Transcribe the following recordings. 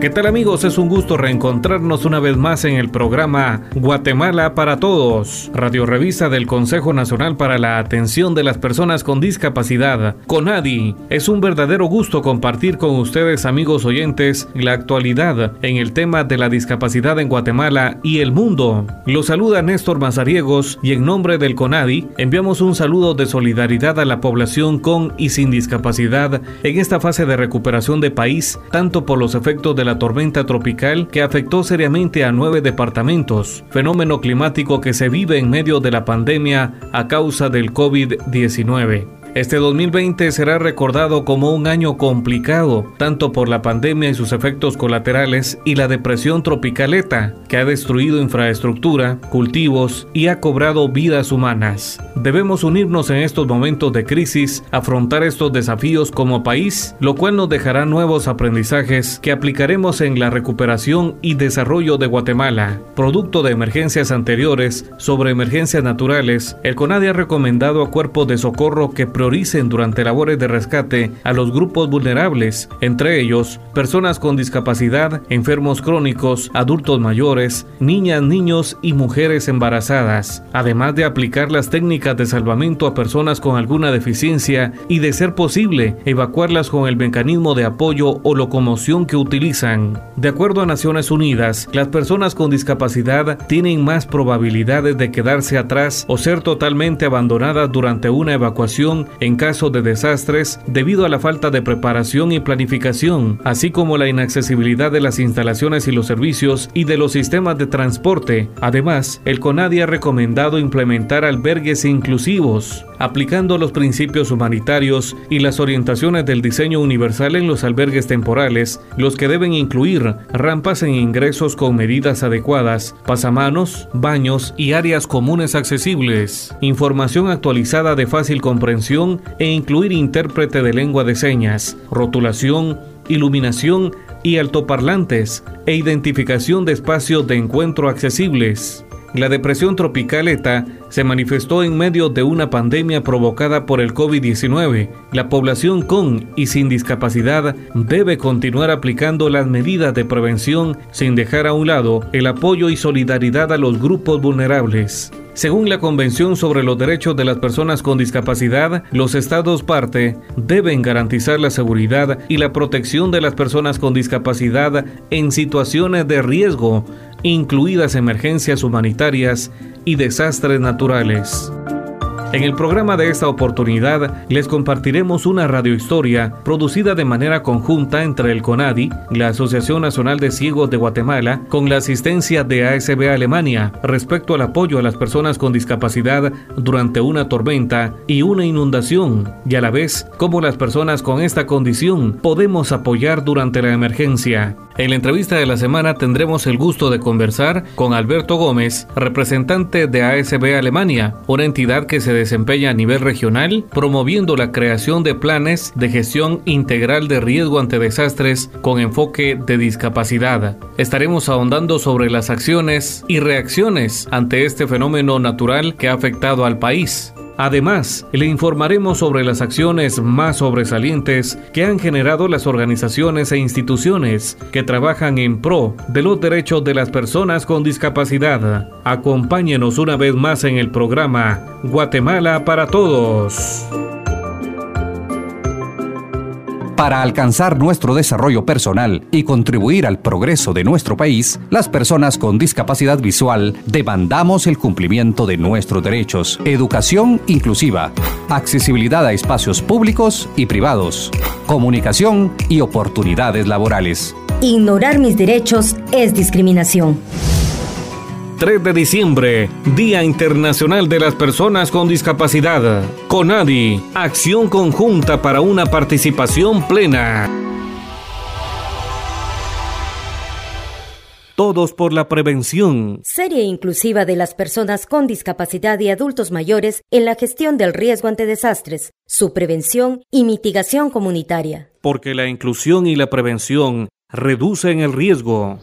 ¿Qué tal amigos? Es un gusto reencontrarnos una vez más en el programa Guatemala para Todos, radio revista del Consejo Nacional para la Atención de las Personas con Discapacidad, CONADI. Es un verdadero gusto compartir con ustedes amigos oyentes la actualidad en el tema de la discapacidad en Guatemala y el mundo. Los saluda Néstor Mazariegos y en nombre del CONADI enviamos un saludo de solidaridad a la población con y sin discapacidad en esta fase de recuperación de país, tanto por los efectos de la tormenta tropical que afectó seriamente a nueve departamentos, fenómeno climático que se vive en medio de la pandemia a causa del COVID-19. Este 2020 será recordado como un año complicado, tanto por la pandemia y sus efectos colaterales y la depresión tropicaleta, que ha destruido infraestructura, cultivos y ha cobrado vidas humanas. Debemos unirnos en estos momentos de crisis, afrontar estos desafíos como país, lo cual nos dejará nuevos aprendizajes que aplicaremos en la recuperación y desarrollo de Guatemala. Producto de emergencias anteriores sobre emergencias naturales, el CONADI ha recomendado a cuerpos de socorro que durante labores de rescate a los grupos vulnerables, entre ellos personas con discapacidad, enfermos crónicos, adultos mayores, niñas, niños y mujeres embarazadas, además de aplicar las técnicas de salvamento a personas con alguna deficiencia y de ser posible evacuarlas con el mecanismo de apoyo o locomoción que utilizan. De acuerdo a Naciones Unidas, las personas con discapacidad tienen más probabilidades de quedarse atrás o ser totalmente abandonadas durante una evacuación en caso de desastres debido a la falta de preparación y planificación, así como la inaccesibilidad de las instalaciones y los servicios y de los sistemas de transporte. Además, el CONADI ha recomendado implementar albergues inclusivos, aplicando los principios humanitarios y las orientaciones del diseño universal en los albergues temporales, los que deben incluir rampas en ingresos con medidas adecuadas, pasamanos, baños y áreas comunes accesibles, información actualizada de fácil comprensión e incluir intérprete de lengua de señas, rotulación, iluminación y altoparlantes e identificación de espacios de encuentro accesibles. La depresión tropical ETA se manifestó en medio de una pandemia provocada por el COVID-19. La población con y sin discapacidad debe continuar aplicando las medidas de prevención sin dejar a un lado el apoyo y solidaridad a los grupos vulnerables. Según la Convención sobre los Derechos de las Personas con Discapacidad, los Estados parte deben garantizar la seguridad y la protección de las personas con discapacidad en situaciones de riesgo, incluidas emergencias humanitarias y desastres naturales. En el programa de esta oportunidad les compartiremos una radiohistoria producida de manera conjunta entre el CONADI, la Asociación Nacional de Ciegos de Guatemala, con la asistencia de ASB Alemania respecto al apoyo a las personas con discapacidad durante una tormenta y una inundación, y a la vez cómo las personas con esta condición podemos apoyar durante la emergencia. En la entrevista de la semana tendremos el gusto de conversar con Alberto Gómez, representante de ASB Alemania, una entidad que se desempeña a nivel regional promoviendo la creación de planes de gestión integral de riesgo ante desastres con enfoque de discapacidad. Estaremos ahondando sobre las acciones y reacciones ante este fenómeno natural que ha afectado al país. Además, le informaremos sobre las acciones más sobresalientes que han generado las organizaciones e instituciones que trabajan en pro de los derechos de las personas con discapacidad. Acompáñenos una vez más en el programa Guatemala para Todos. Para alcanzar nuestro desarrollo personal y contribuir al progreso de nuestro país, las personas con discapacidad visual demandamos el cumplimiento de nuestros derechos, educación inclusiva, accesibilidad a espacios públicos y privados, comunicación y oportunidades laborales. Ignorar mis derechos es discriminación. 3 de diciembre, Día Internacional de las Personas con Discapacidad. CONADI, acción conjunta para una participación plena. Todos por la prevención. Serie inclusiva de las personas con discapacidad y adultos mayores en la gestión del riesgo ante desastres, su prevención y mitigación comunitaria. Porque la inclusión y la prevención reducen el riesgo.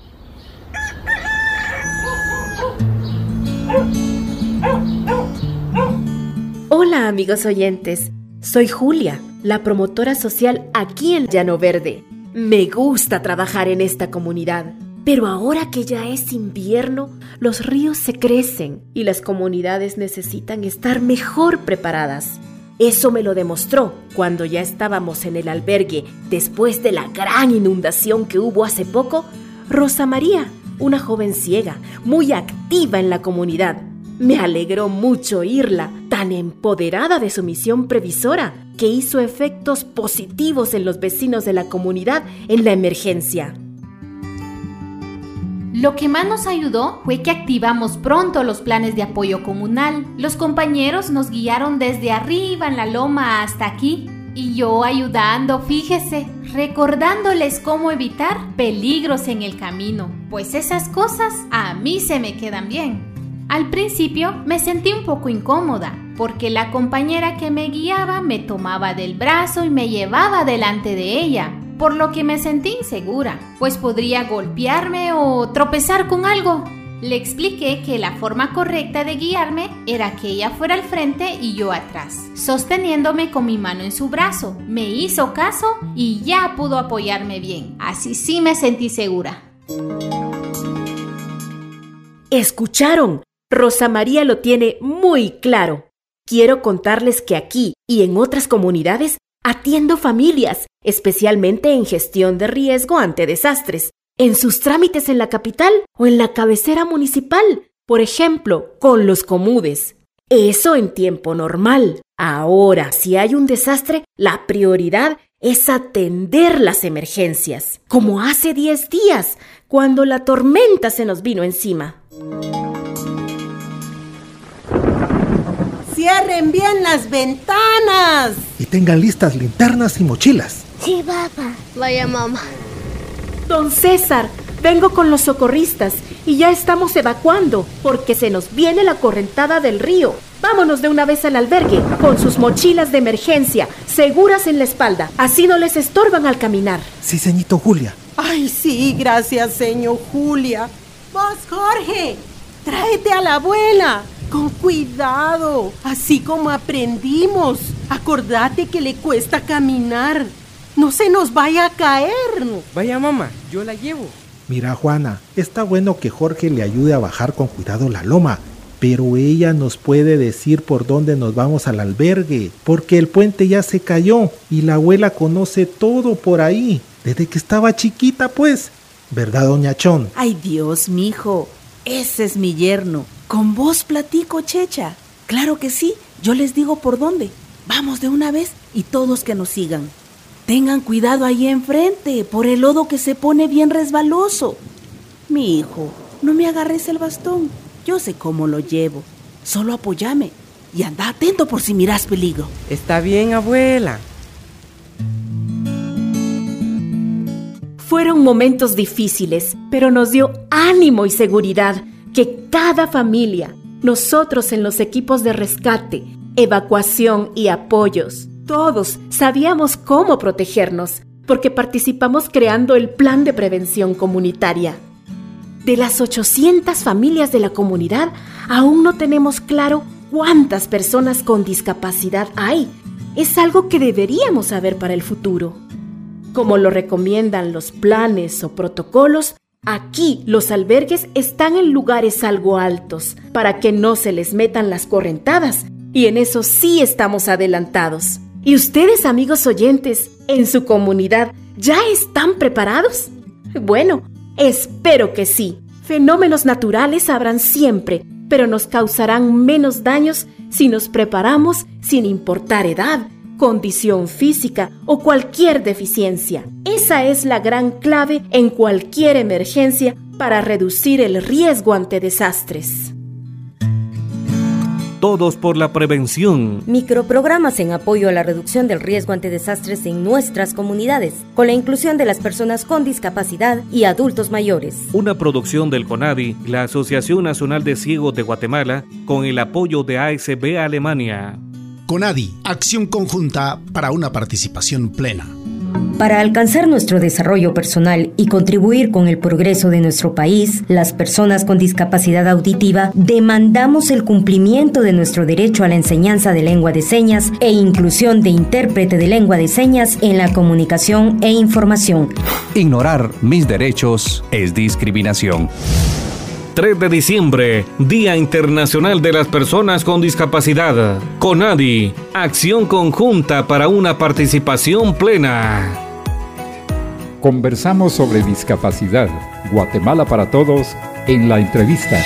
Hola amigos oyentes, soy Julia, la promotora social aquí en Llano Verde. Me gusta trabajar en esta comunidad, pero ahora que ya es invierno, los ríos se crecen y las comunidades necesitan estar mejor preparadas. Eso me lo demostró cuando ya estábamos en el albergue después de la gran inundación que hubo hace poco. Rosa María, una joven ciega, muy activa en la comunidad, me alegró mucho oírla, tan empoderada de su misión previsora, que hizo efectos positivos en los vecinos de la comunidad en la emergencia. Lo que más nos ayudó fue que activamos pronto los planes de apoyo comunal. Los compañeros nos guiaron desde arriba en la loma hasta aquí. Y yo ayudando, fíjese, recordándoles cómo evitar peligros en el camino. Pues esas cosas a mí se me quedan bien. Al principio me sentí un poco incómoda porque la compañera que me guiaba me tomaba del brazo y me llevaba delante de ella, por lo que me sentí insegura, pues podría golpearme o tropezar con algo. Le expliqué que la forma correcta de guiarme era que ella fuera al frente y yo atrás, sosteniéndome con mi mano en su brazo. Me hizo caso y ya pudo apoyarme bien. Así sí me sentí segura. ¿Escucharon? Rosa María lo tiene muy claro. Quiero contarles que aquí y en otras comunidades atiendo familias, especialmente en gestión de riesgo ante desastres, en sus trámites en la capital o en la cabecera municipal, por ejemplo, con los comudes. Eso en tiempo normal. Ahora, si hay un desastre, la prioridad es atender las emergencias, como hace 10 días, cuando la tormenta se nos vino encima. Cierren bien las ventanas. Y tengan listas linternas y mochilas. Sí, papá. Vaya mamá. Don César, vengo con los socorristas y ya estamos evacuando porque se nos viene la correntada del río. Vámonos de una vez al albergue con sus mochilas de emergencia seguras en la espalda. Así no les estorban al caminar. Sí, señito Julia. Ay, sí, gracias, señor Julia. Vos, Jorge, tráete a la abuela. Con cuidado, así como aprendimos. Acordate que le cuesta caminar. No se nos vaya a caer. Vaya mamá, yo la llevo. Mira Juana, está bueno que Jorge le ayude a bajar con cuidado la loma, pero ella nos puede decir por dónde nos vamos al albergue, porque el puente ya se cayó y la abuela conoce todo por ahí, desde que estaba chiquita pues. ¿Verdad, doña Chón? Ay Dios, mijo, ese es mi yerno. Con vos platico, Checha. Claro que sí, yo les digo por dónde. Vamos de una vez y todos que nos sigan. Tengan cuidado ahí enfrente, por el lodo que se pone bien resbaloso. Mi hijo, no me agarres el bastón. Yo sé cómo lo llevo. Solo apóyame y anda atento por si miras peligro. Está bien, abuela. Fueron momentos difíciles, pero nos dio ánimo y seguridad que cada familia, nosotros en los equipos de rescate, evacuación y apoyos, todos sabíamos cómo protegernos, porque participamos creando el plan de prevención comunitaria. De las 800 familias de la comunidad, aún no tenemos claro cuántas personas con discapacidad hay. Es algo que deberíamos saber para el futuro. Como lo recomiendan los planes o protocolos, Aquí los albergues están en lugares algo altos para que no se les metan las correntadas y en eso sí estamos adelantados. ¿Y ustedes amigos oyentes en su comunidad ya están preparados? Bueno, espero que sí. Fenómenos naturales habrán siempre, pero nos causarán menos daños si nos preparamos sin importar edad, condición física o cualquier deficiencia. Esa es la gran clave en cualquier emergencia para reducir el riesgo ante desastres. Todos por la prevención. Microprogramas en apoyo a la reducción del riesgo ante desastres en nuestras comunidades, con la inclusión de las personas con discapacidad y adultos mayores. Una producción del CONADI, la Asociación Nacional de Ciegos de Guatemala, con el apoyo de ASB Alemania. CONADI, acción conjunta para una participación plena. Para alcanzar nuestro desarrollo personal y contribuir con el progreso de nuestro país, las personas con discapacidad auditiva demandamos el cumplimiento de nuestro derecho a la enseñanza de lengua de señas e inclusión de intérprete de lengua de señas en la comunicación e información. Ignorar mis derechos es discriminación. 3 de diciembre, Día Internacional de las Personas con Discapacidad. CONADI, acción conjunta para una participación plena. Conversamos sobre discapacidad. Guatemala para todos en la entrevista.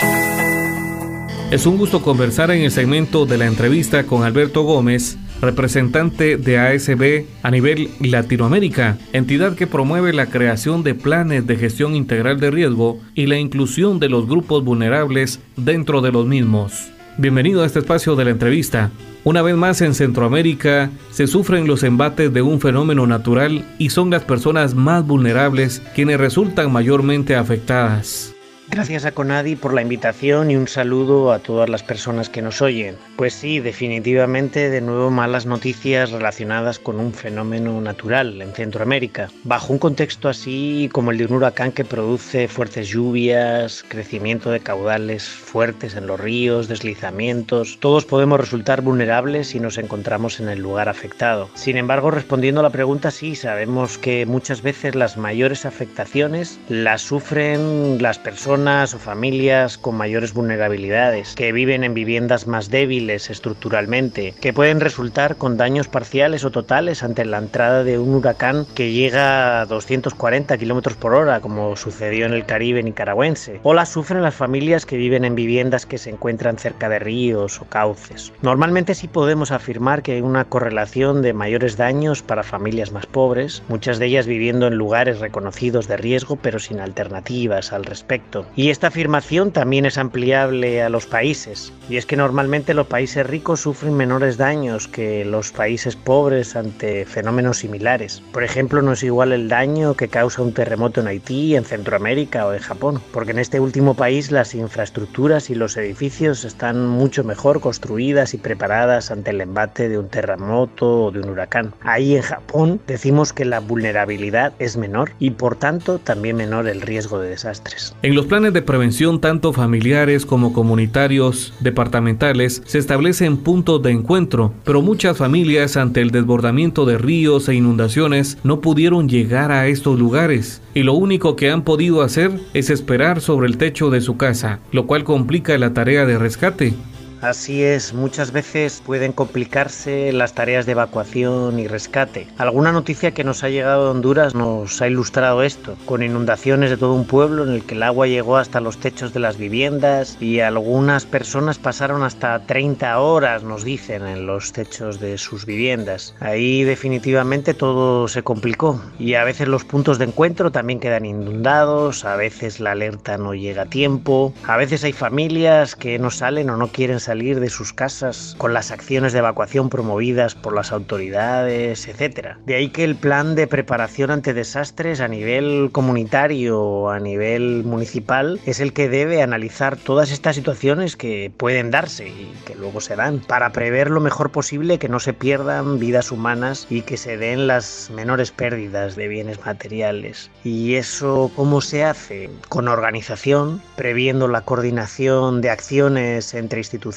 Es un gusto conversar en el segmento de la entrevista con Alberto Gómez representante de ASB a nivel Latinoamérica, entidad que promueve la creación de planes de gestión integral de riesgo y la inclusión de los grupos vulnerables dentro de los mismos. Bienvenido a este espacio de la entrevista. Una vez más en Centroamérica se sufren los embates de un fenómeno natural y son las personas más vulnerables quienes resultan mayormente afectadas. Gracias a Conadi por la invitación y un saludo a todas las personas que nos oyen. Pues sí, definitivamente de nuevo malas noticias relacionadas con un fenómeno natural en Centroamérica. Bajo un contexto así como el de un huracán que produce fuertes lluvias, crecimiento de caudales fuertes en los ríos, deslizamientos, todos podemos resultar vulnerables si nos encontramos en el lugar afectado. Sin embargo, respondiendo a la pregunta, sí, sabemos que muchas veces las mayores afectaciones las sufren las personas o familias con mayores vulnerabilidades, que viven en viviendas más débiles estructuralmente, que pueden resultar con daños parciales o totales ante la entrada de un huracán que llega a 240 km por hora, como sucedió en el Caribe nicaragüense, o las sufren las familias que viven en viviendas que se encuentran cerca de ríos o cauces. Normalmente sí podemos afirmar que hay una correlación de mayores daños para familias más pobres, muchas de ellas viviendo en lugares reconocidos de riesgo pero sin alternativas al respecto. Y esta afirmación también es ampliable a los países. Y es que normalmente los países ricos sufren menores daños que los países pobres ante fenómenos similares. Por ejemplo, no es igual el daño que causa un terremoto en Haití, en Centroamérica o en Japón, porque en este último país las infraestructuras y los edificios están mucho mejor construidas y preparadas ante el embate de un terremoto o de un huracán. Ahí en Japón decimos que la vulnerabilidad es menor y por tanto también menor el riesgo de desastres. De prevención tanto familiares como comunitarios, departamentales, se establecen puntos de encuentro, pero muchas familias ante el desbordamiento de ríos e inundaciones no pudieron llegar a estos lugares y lo único que han podido hacer es esperar sobre el techo de su casa, lo cual complica la tarea de rescate. Así es, muchas veces pueden complicarse las tareas de evacuación y rescate. Alguna noticia que nos ha llegado de Honduras nos ha ilustrado esto, con inundaciones de todo un pueblo en el que el agua llegó hasta los techos de las viviendas y algunas personas pasaron hasta 30 horas, nos dicen, en los techos de sus viviendas. Ahí definitivamente todo se complicó y a veces los puntos de encuentro también quedan inundados, a veces la alerta no llega a tiempo, a veces hay familias que no salen o no quieren salir de sus casas con las acciones de evacuación promovidas por las autoridades, etc. De ahí que el plan de preparación ante desastres a nivel comunitario a nivel municipal es el que debe analizar todas estas situaciones que pueden darse y que luego se dan para prever lo mejor posible que no se pierdan vidas humanas y que se den las menores pérdidas de bienes materiales. ¿Y eso cómo se hace? Con organización, previendo la coordinación de acciones entre instituciones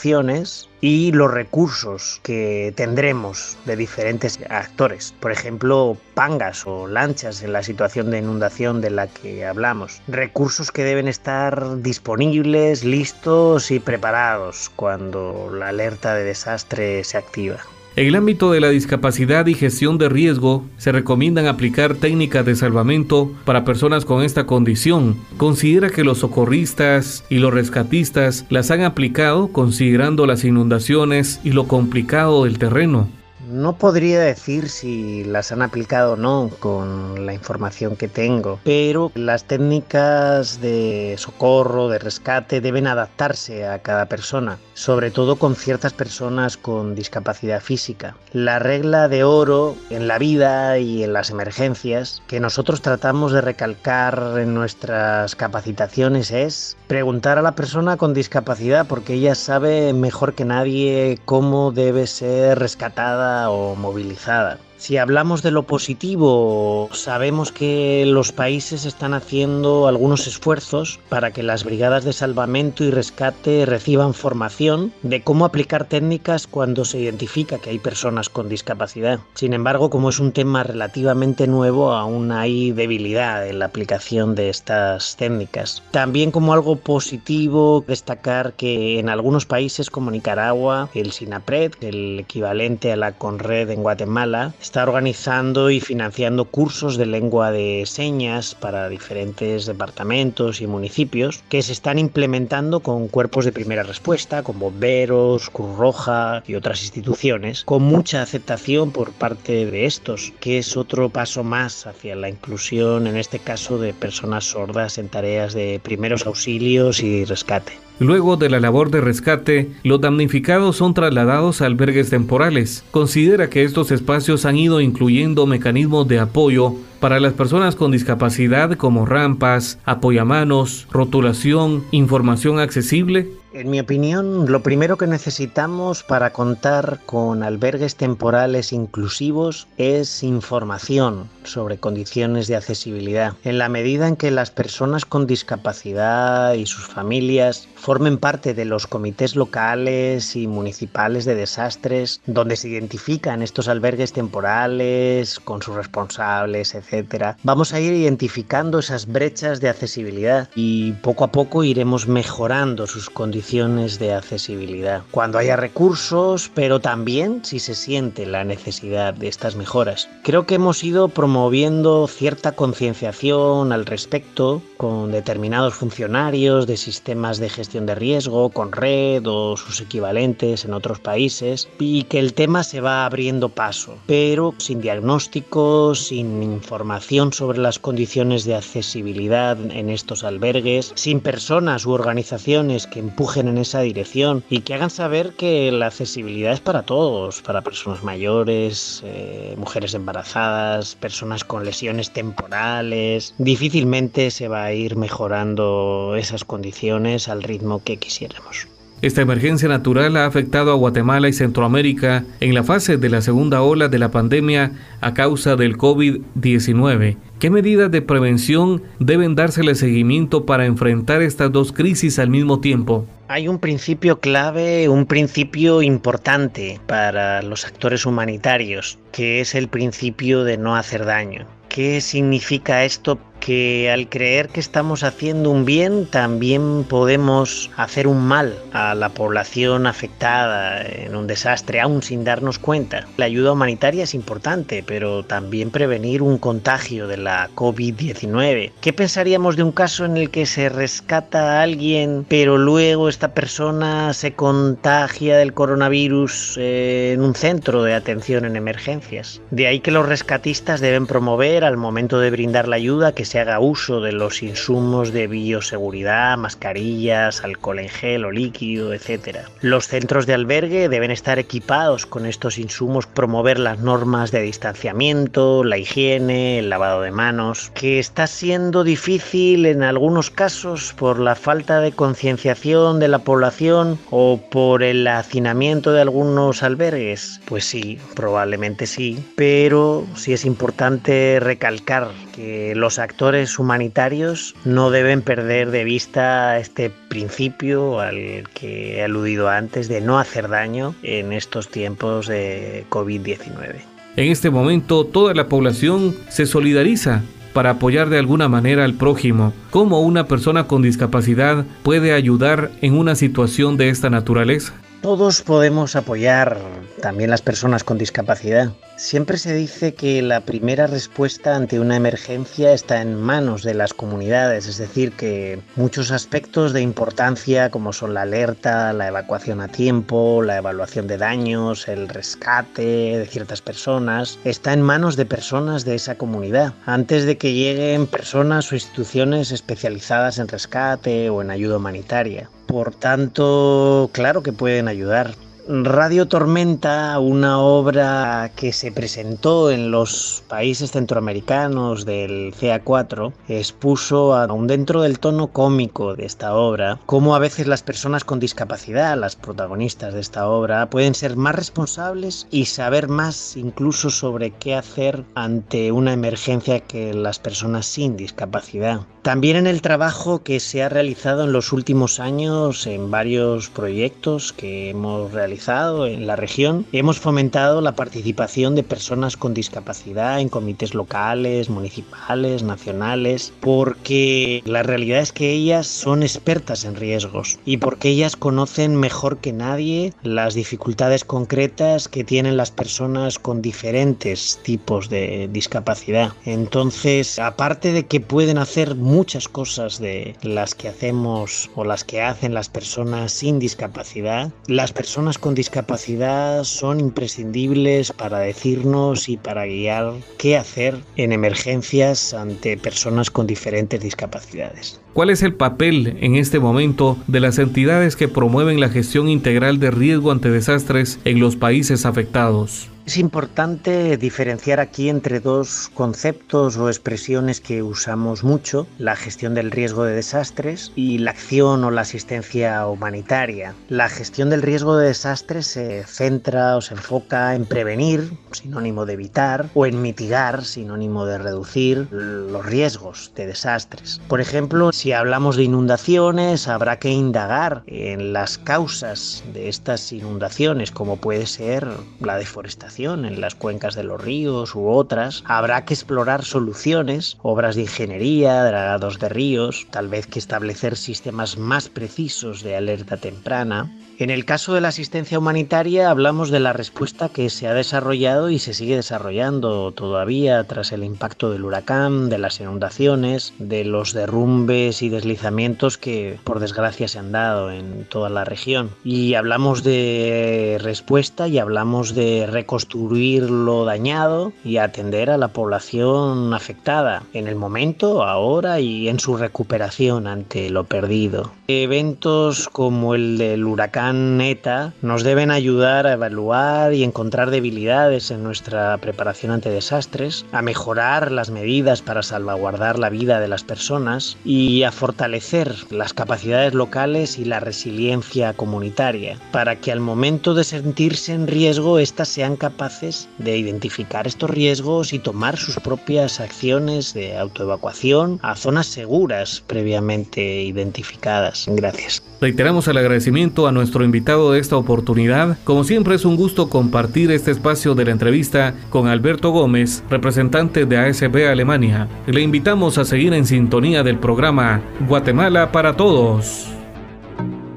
y los recursos que tendremos de diferentes actores. Por ejemplo, pangas o lanchas en la situación de inundación de la que hablamos. Recursos que deben estar disponibles, listos y preparados cuando la alerta de desastre se activa. En el ámbito de la discapacidad y gestión de riesgo, se recomiendan aplicar técnicas de salvamento para personas con esta condición. Considera que los socorristas y los rescatistas las han aplicado considerando las inundaciones y lo complicado del terreno. No podría decir si las han aplicado o no con la información que tengo, pero las técnicas de socorro, de rescate, deben adaptarse a cada persona, sobre todo con ciertas personas con discapacidad física. La regla de oro en la vida y en las emergencias que nosotros tratamos de recalcar en nuestras capacitaciones es preguntar a la persona con discapacidad porque ella sabe mejor que nadie cómo debe ser rescatada o movilizada. Si hablamos de lo positivo, sabemos que los países están haciendo algunos esfuerzos para que las brigadas de salvamento y rescate reciban formación de cómo aplicar técnicas cuando se identifica que hay personas con discapacidad. Sin embargo, como es un tema relativamente nuevo, aún hay debilidad en la aplicación de estas técnicas. También como algo positivo, destacar que en algunos países como Nicaragua, el SINAPRED, el equivalente a la CONRED en Guatemala, está organizando y financiando cursos de lengua de señas para diferentes departamentos y municipios que se están implementando con cuerpos de primera respuesta, como bomberos, Cruz Roja y otras instituciones, con mucha aceptación por parte de estos, que es otro paso más hacia la inclusión, en este caso, de personas sordas en tareas de primeros auxilios y rescate. Luego de la labor de rescate, los damnificados son trasladados a albergues temporales. Considera que estos espacios han ido incluyendo mecanismos de apoyo para las personas con discapacidad como rampas, apoyamanos, rotulación, información accesible en mi opinión, lo primero que necesitamos para contar con albergues temporales inclusivos es información sobre condiciones de accesibilidad. En la medida en que las personas con discapacidad y sus familias formen parte de los comités locales y municipales de desastres, donde se identifican estos albergues temporales con sus responsables, etc., vamos a ir identificando esas brechas de accesibilidad y poco a poco iremos mejorando sus condiciones de accesibilidad. Cuando haya recursos, pero también si se siente la necesidad de estas mejoras. Creo que hemos ido promoviendo cierta concienciación al respecto con determinados funcionarios de sistemas de gestión de riesgo, con red o sus equivalentes en otros países, y que el tema se va abriendo paso, pero sin diagnóstico, sin información sobre las condiciones de accesibilidad en estos albergues, sin personas u organizaciones que empujen en esa dirección y que hagan saber que la accesibilidad es para todos, para personas mayores, eh, mujeres embarazadas, personas con lesiones temporales. Difícilmente se va a ir mejorando esas condiciones al ritmo que quisiéramos. Esta emergencia natural ha afectado a Guatemala y Centroamérica en la fase de la segunda ola de la pandemia a causa del COVID-19. ¿Qué medidas de prevención deben dársele seguimiento para enfrentar estas dos crisis al mismo tiempo? Hay un principio clave, un principio importante para los actores humanitarios, que es el principio de no hacer daño. ¿Qué significa esto que al creer que estamos haciendo un bien también podemos hacer un mal a la población afectada en un desastre aún sin darnos cuenta. La ayuda humanitaria es importante, pero también prevenir un contagio de la COVID-19. ¿Qué pensaríamos de un caso en el que se rescata a alguien pero luego esta persona se contagia del coronavirus eh, en un centro de atención en emergencias? De ahí que los rescatistas deben promover al momento de brindar la ayuda que se haga uso de los insumos de bioseguridad, mascarillas, alcohol en gel o líquido, etc. Los centros de albergue deben estar equipados con estos insumos, promover las normas de distanciamiento, la higiene, el lavado de manos, que está siendo difícil en algunos casos por la falta de concienciación de la población o por el hacinamiento de algunos albergues. Pues sí, probablemente sí, pero sí es importante recalcar que los actores humanitarios no deben perder de vista este principio al que he aludido antes de no hacer daño en estos tiempos de COVID-19. En este momento toda la población se solidariza para apoyar de alguna manera al prójimo. ¿Cómo una persona con discapacidad puede ayudar en una situación de esta naturaleza? Todos podemos apoyar, también las personas con discapacidad. Siempre se dice que la primera respuesta ante una emergencia está en manos de las comunidades, es decir, que muchos aspectos de importancia como son la alerta, la evacuación a tiempo, la evaluación de daños, el rescate de ciertas personas, está en manos de personas de esa comunidad, antes de que lleguen personas o instituciones especializadas en rescate o en ayuda humanitaria. Por tanto, claro que pueden ayudar. Radio Tormenta, una obra que se presentó en los países centroamericanos del CA4, expuso aún dentro del tono cómico de esta obra cómo a veces las personas con discapacidad, las protagonistas de esta obra, pueden ser más responsables y saber más incluso sobre qué hacer ante una emergencia que las personas sin discapacidad. También en el trabajo que se ha realizado en los últimos años en varios proyectos que hemos realizado en la región, hemos fomentado la participación de personas con discapacidad en comités locales, municipales, nacionales, porque la realidad es que ellas son expertas en riesgos y porque ellas conocen mejor que nadie las dificultades concretas que tienen las personas con diferentes tipos de discapacidad. Entonces, aparte de que pueden hacer muchas cosas de las que hacemos o las que hacen las personas sin discapacidad, las personas con discapacidad son imprescindibles para decirnos y para guiar qué hacer en emergencias ante personas con diferentes discapacidades. ¿Cuál es el papel en este momento de las entidades que promueven la gestión integral de riesgo ante desastres en los países afectados? Es importante diferenciar aquí entre dos conceptos o expresiones que usamos mucho, la gestión del riesgo de desastres y la acción o la asistencia humanitaria. La gestión del riesgo de desastres se centra o se enfoca en prevenir, sinónimo de evitar, o en mitigar, sinónimo de reducir los riesgos de desastres. Por ejemplo, si hablamos de inundaciones, habrá que indagar en las causas de estas inundaciones, como puede ser la deforestación en las cuencas de los ríos u otras, habrá que explorar soluciones, obras de ingeniería, dragados de ríos, tal vez que establecer sistemas más precisos de alerta temprana. En el caso de la asistencia humanitaria hablamos de la respuesta que se ha desarrollado y se sigue desarrollando todavía tras el impacto del huracán, de las inundaciones, de los derrumbes y deslizamientos que por desgracia se han dado en toda la región. Y hablamos de respuesta y hablamos de reconstruir lo dañado y atender a la población afectada en el momento, ahora y en su recuperación ante lo perdido. Eventos como el del huracán neta nos deben ayudar a evaluar y encontrar debilidades en nuestra preparación ante desastres, a mejorar las medidas para salvaguardar la vida de las personas y a fortalecer las capacidades locales y la resiliencia comunitaria, para que al momento de sentirse en riesgo éstas sean capaces de identificar estos riesgos y tomar sus propias acciones de autoevacuación a zonas seguras previamente identificadas. Gracias. Reiteramos el agradecimiento a nuestro invitado de esta oportunidad. Como siempre es un gusto compartir este espacio de la entrevista con Alberto Gómez, representante de ASB Alemania. Le invitamos a seguir en sintonía del programa Guatemala para Todos.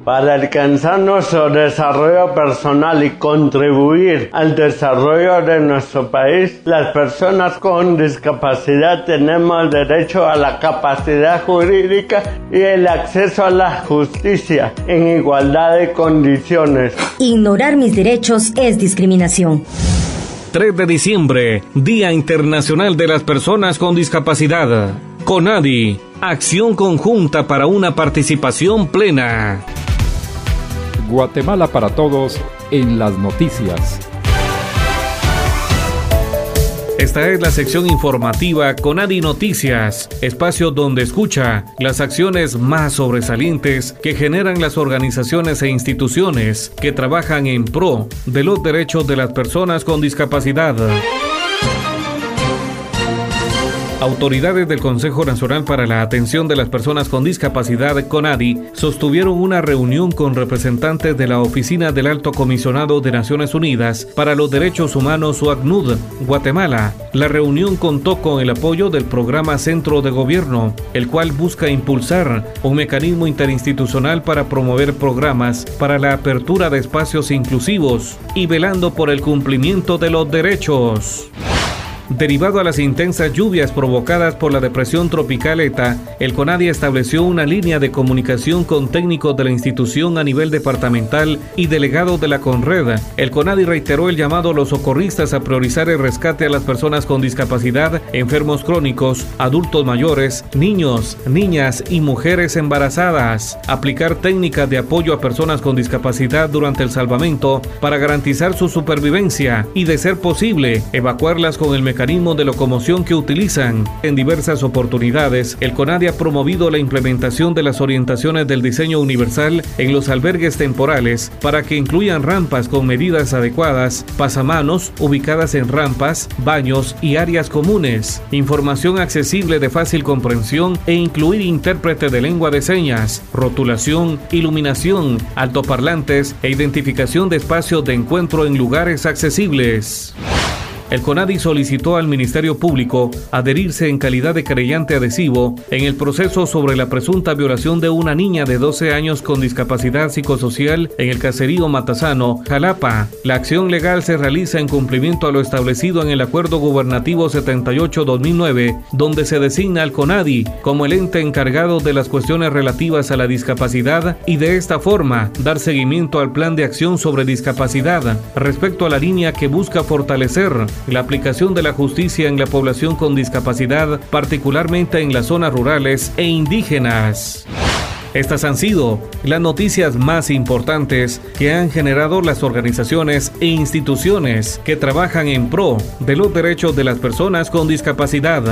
Para alcanzar nuestro desarrollo personal y contribuir al desarrollo de nuestro país, las personas con discapacidad tenemos derecho a la capacidad jurídica y el acceso a la justicia en igualdad de condiciones. Ignorar mis derechos es discriminación. 3 de diciembre, Día Internacional de las Personas con Discapacidad. CONADI, acción conjunta para una participación plena. Guatemala para todos en las noticias. Esta es la sección informativa con Adi Noticias, espacio donde escucha las acciones más sobresalientes que generan las organizaciones e instituciones que trabajan en pro de los derechos de las personas con discapacidad. Autoridades del Consejo Nacional para la Atención de las Personas con Discapacidad, CONADI, sostuvieron una reunión con representantes de la Oficina del Alto Comisionado de Naciones Unidas para los Derechos Humanos UACNUD, Guatemala. La reunión contó con el apoyo del programa Centro de Gobierno, el cual busca impulsar un mecanismo interinstitucional para promover programas para la apertura de espacios inclusivos y velando por el cumplimiento de los derechos. Derivado a las intensas lluvias provocadas por la depresión tropical ETA, el CONADI estableció una línea de comunicación con técnicos de la institución a nivel departamental y delegados de la CONRED. El CONADI reiteró el llamado a los socorristas a priorizar el rescate a las personas con discapacidad, enfermos crónicos, adultos mayores, niños, niñas y mujeres embarazadas. Aplicar técnicas de apoyo a personas con discapacidad durante el salvamento para garantizar su supervivencia y, de ser posible, evacuarlas con el mecanismo de locomoción que utilizan. En diversas oportunidades, el CONADI ha promovido la implementación de las orientaciones del diseño universal en los albergues temporales para que incluyan rampas con medidas adecuadas, pasamanos ubicadas en rampas, baños y áreas comunes, información accesible de fácil comprensión e incluir intérprete de lengua de señas, rotulación, iluminación, altoparlantes e identificación de espacios de encuentro en lugares accesibles. El CONADI solicitó al Ministerio Público adherirse en calidad de creyente adhesivo en el proceso sobre la presunta violación de una niña de 12 años con discapacidad psicosocial en el caserío Matasano, Jalapa. La acción legal se realiza en cumplimiento a lo establecido en el Acuerdo Gubernativo 78-2009, donde se designa al CONADI como el ente encargado de las cuestiones relativas a la discapacidad y de esta forma dar seguimiento al plan de acción sobre discapacidad respecto a la línea que busca fortalecer la aplicación de la justicia en la población con discapacidad, particularmente en las zonas rurales e indígenas. Estas han sido las noticias más importantes que han generado las organizaciones e instituciones que trabajan en pro de los derechos de las personas con discapacidad.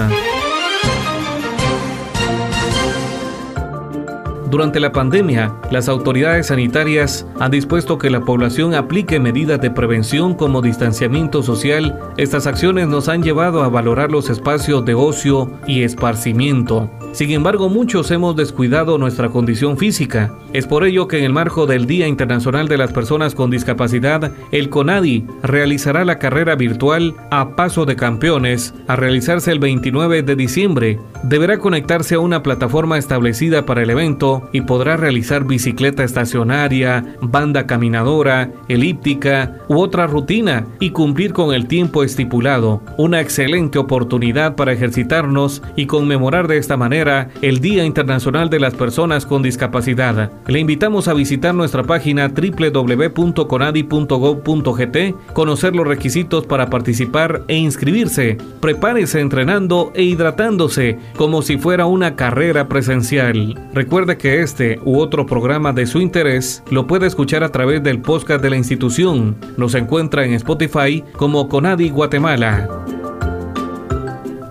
Durante la pandemia, las autoridades sanitarias han dispuesto que la población aplique medidas de prevención como distanciamiento social. Estas acciones nos han llevado a valorar los espacios de ocio y esparcimiento. Sin embargo, muchos hemos descuidado nuestra condición física. Es por ello que en el marco del Día Internacional de las Personas con Discapacidad, el CONADI realizará la carrera virtual a paso de campeones a realizarse el 29 de diciembre. Deberá conectarse a una plataforma establecida para el evento y podrá realizar bicicleta estacionaria, banda caminadora, elíptica u otra rutina y cumplir con el tiempo estipulado. Una excelente oportunidad para ejercitarnos y conmemorar de esta manera el Día Internacional de las Personas con Discapacidad. Le invitamos a visitar nuestra página www.conadi.gov.gt, conocer los requisitos para participar e inscribirse. Prepárese entrenando e hidratándose como si fuera una carrera presencial. Recuerde que este u otro programa de su interés lo puede escuchar a través del podcast de la institución. Nos encuentra en Spotify como Conadi Guatemala.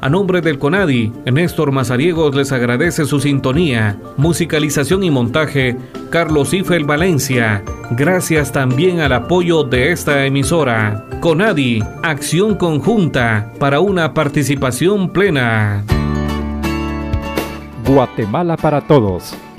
A nombre del CONADI, Néstor Mazariegos les agradece su sintonía, musicalización y montaje, Carlos Ifel Valencia. Gracias también al apoyo de esta emisora. CONADI, acción conjunta para una participación plena. Guatemala para Todos,